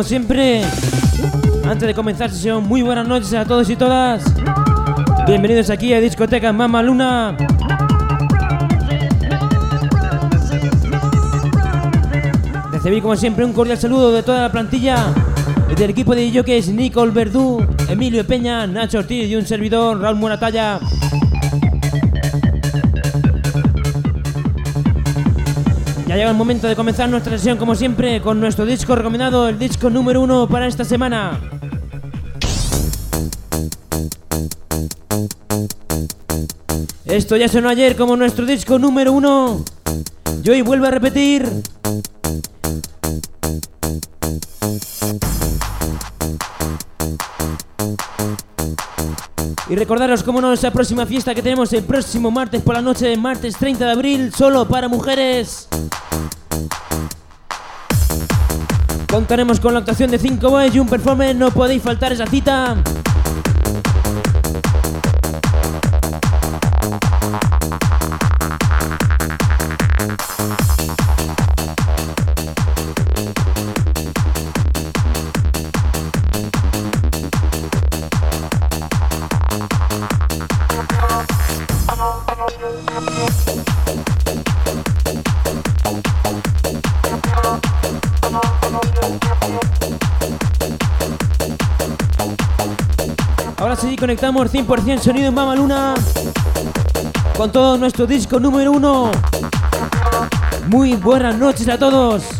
como siempre, antes de comenzar sesión, muy buenas noches a todos y todas. Bienvenidos aquí a Discoteca Mama Luna. Recibir como siempre un cordial saludo de toda la plantilla del equipo de jockeys Nicole Verdú, Emilio Peña, Nacho Ortiz y un servidor Raúl Moratalla. Ya llega el momento de comenzar nuestra sesión como siempre con nuestro disco recomendado, el disco número uno para esta semana. Esto ya sonó ayer como nuestro disco número uno. Y hoy vuelvo a repetir. Y recordaros, como no, esa próxima fiesta que tenemos el próximo martes por la noche, martes 30 de abril, solo para mujeres. Contaremos con la actuación de 5 boys y un performance, no podéis faltar esa cita. Conectamos 100% sonido en Mama Luna con todo nuestro disco número uno. Muy buenas noches a todos.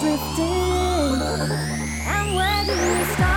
Drifting, where do we start?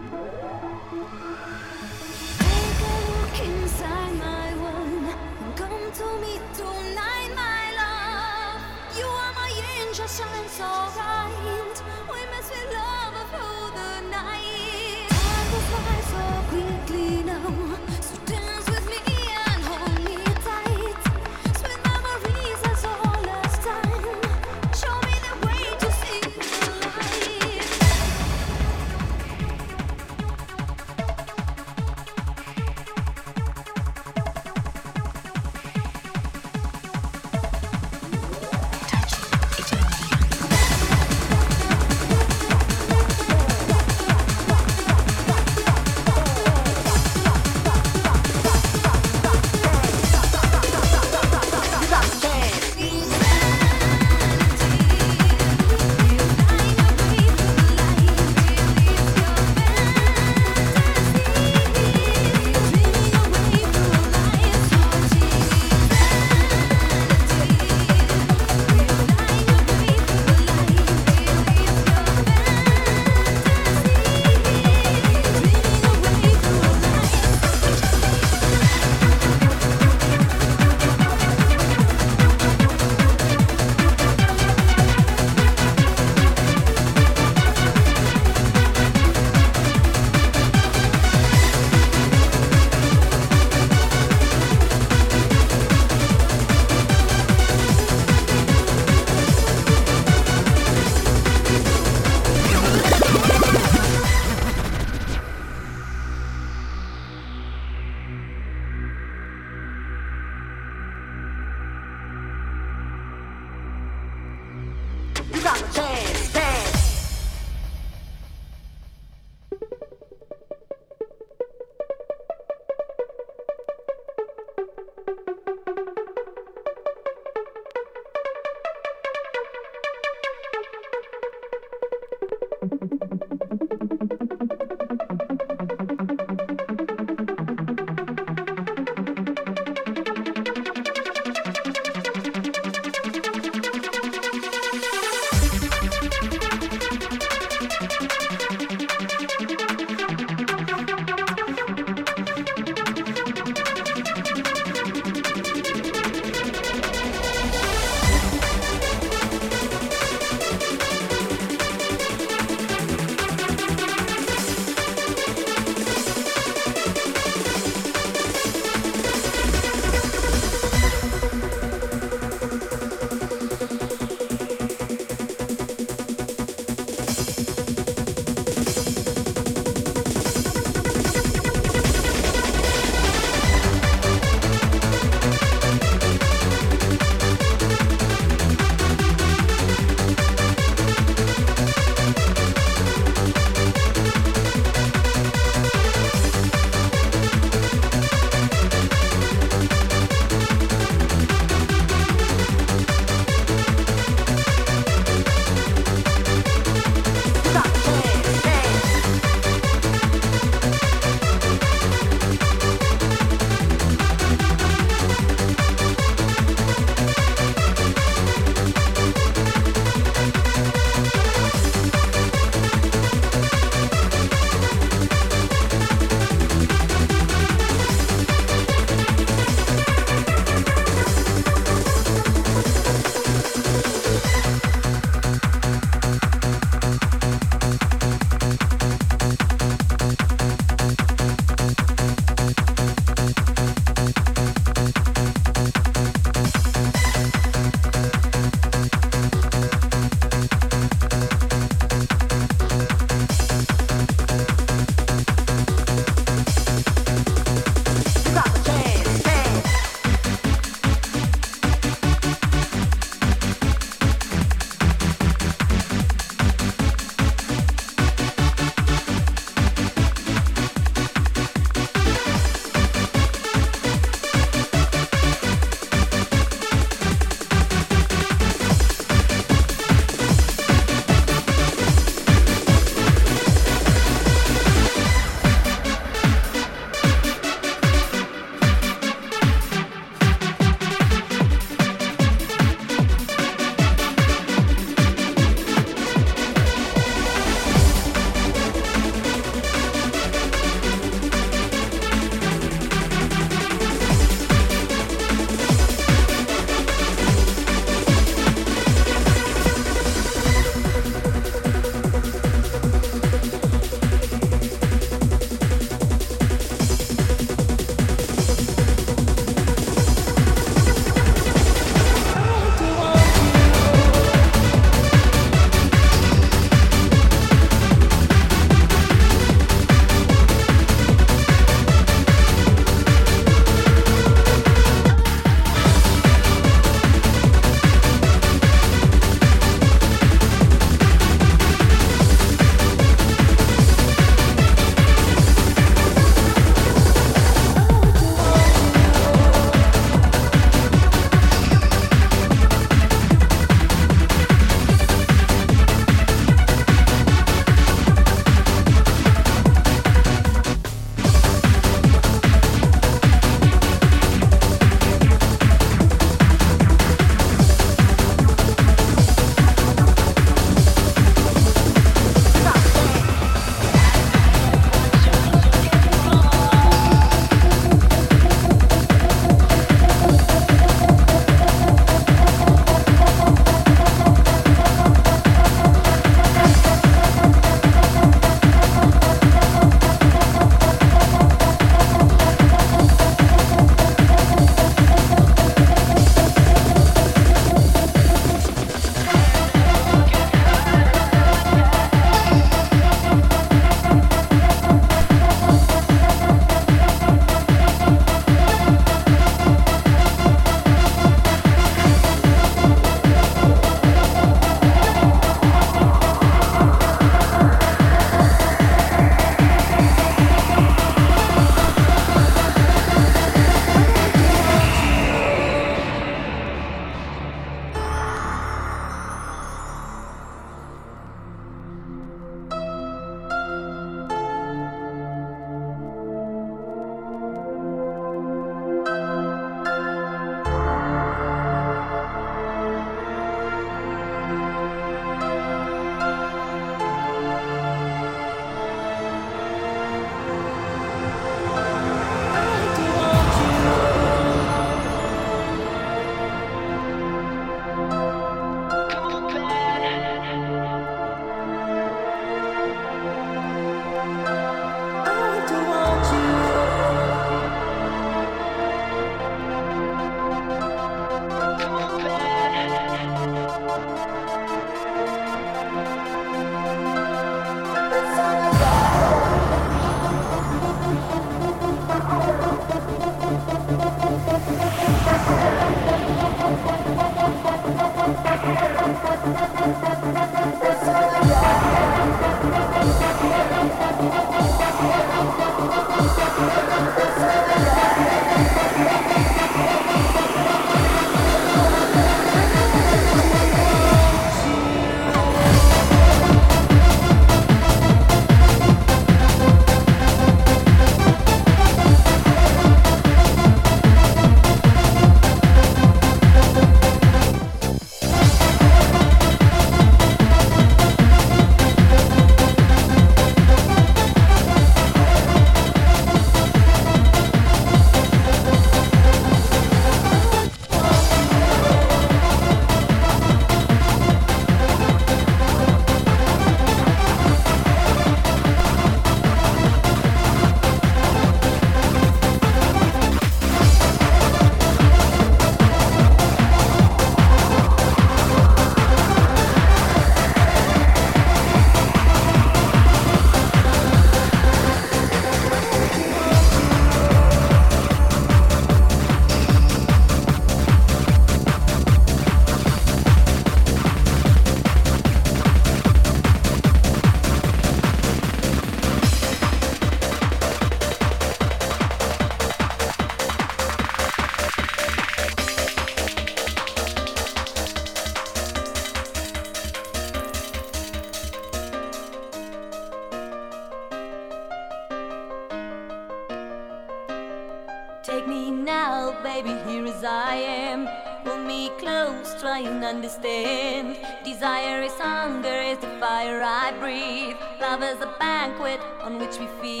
on which we feed.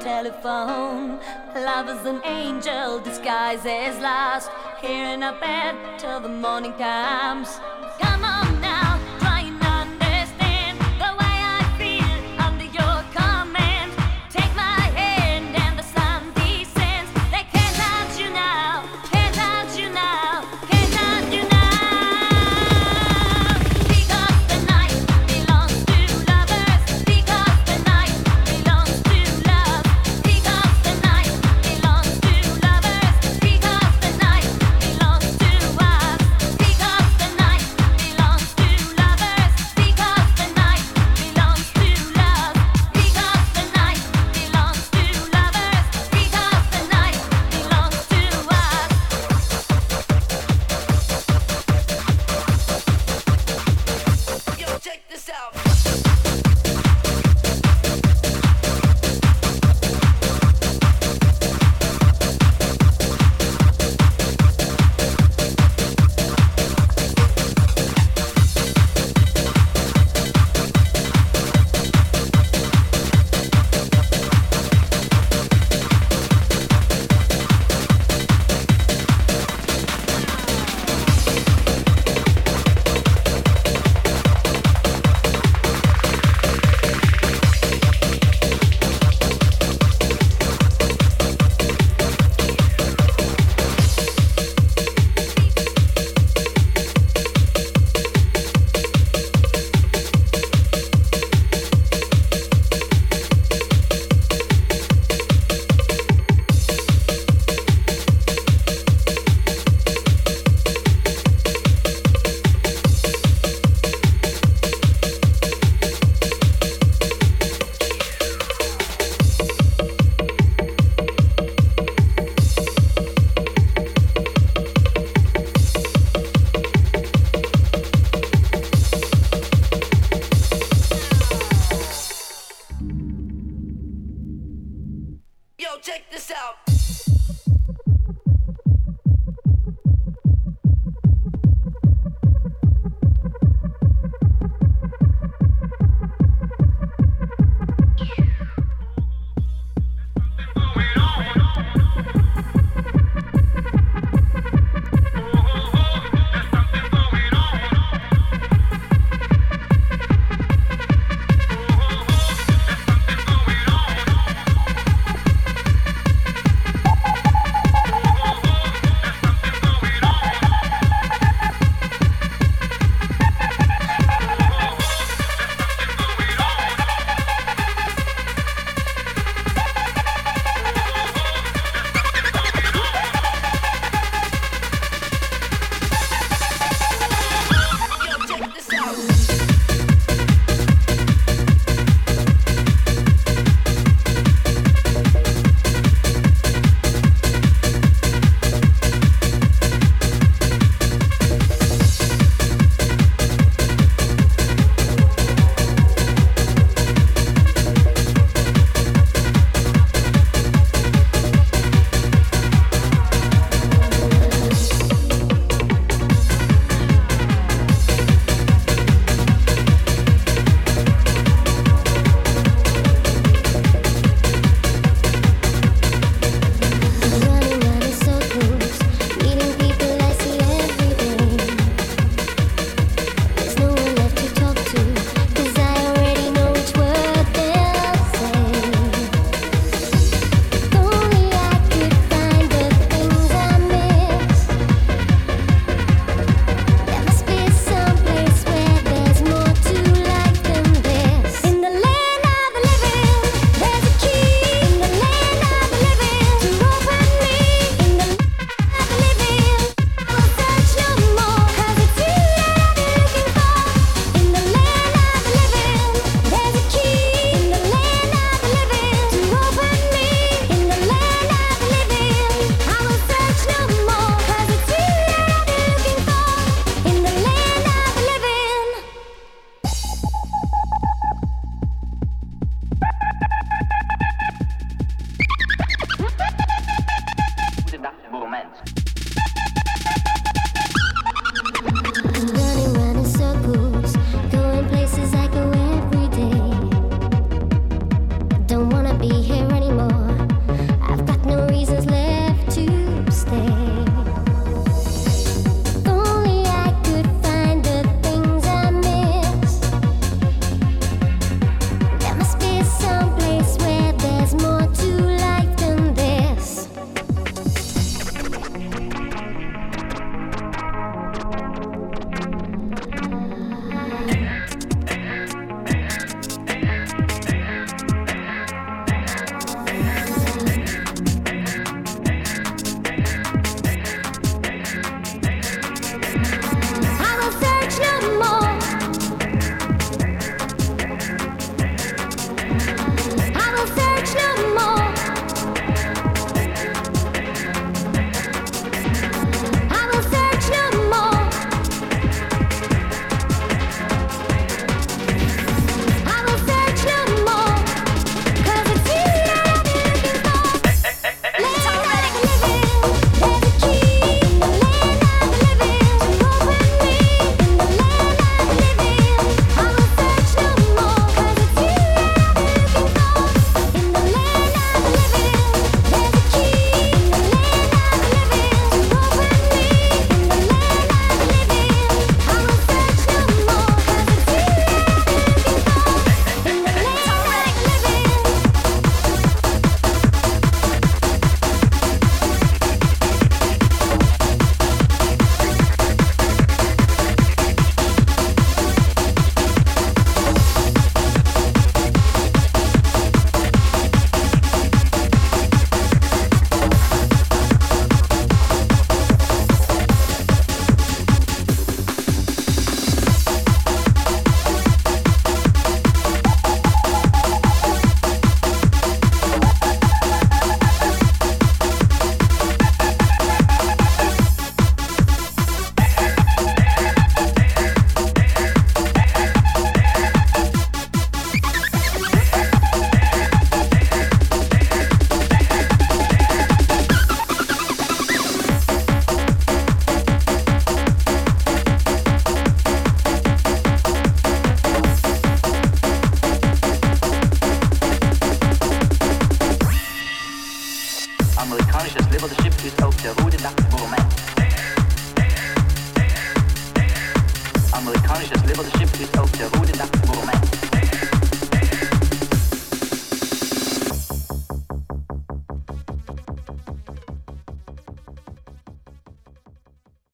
Telephone. Love is an angel disguised as last. Here in a bed till the morning comes.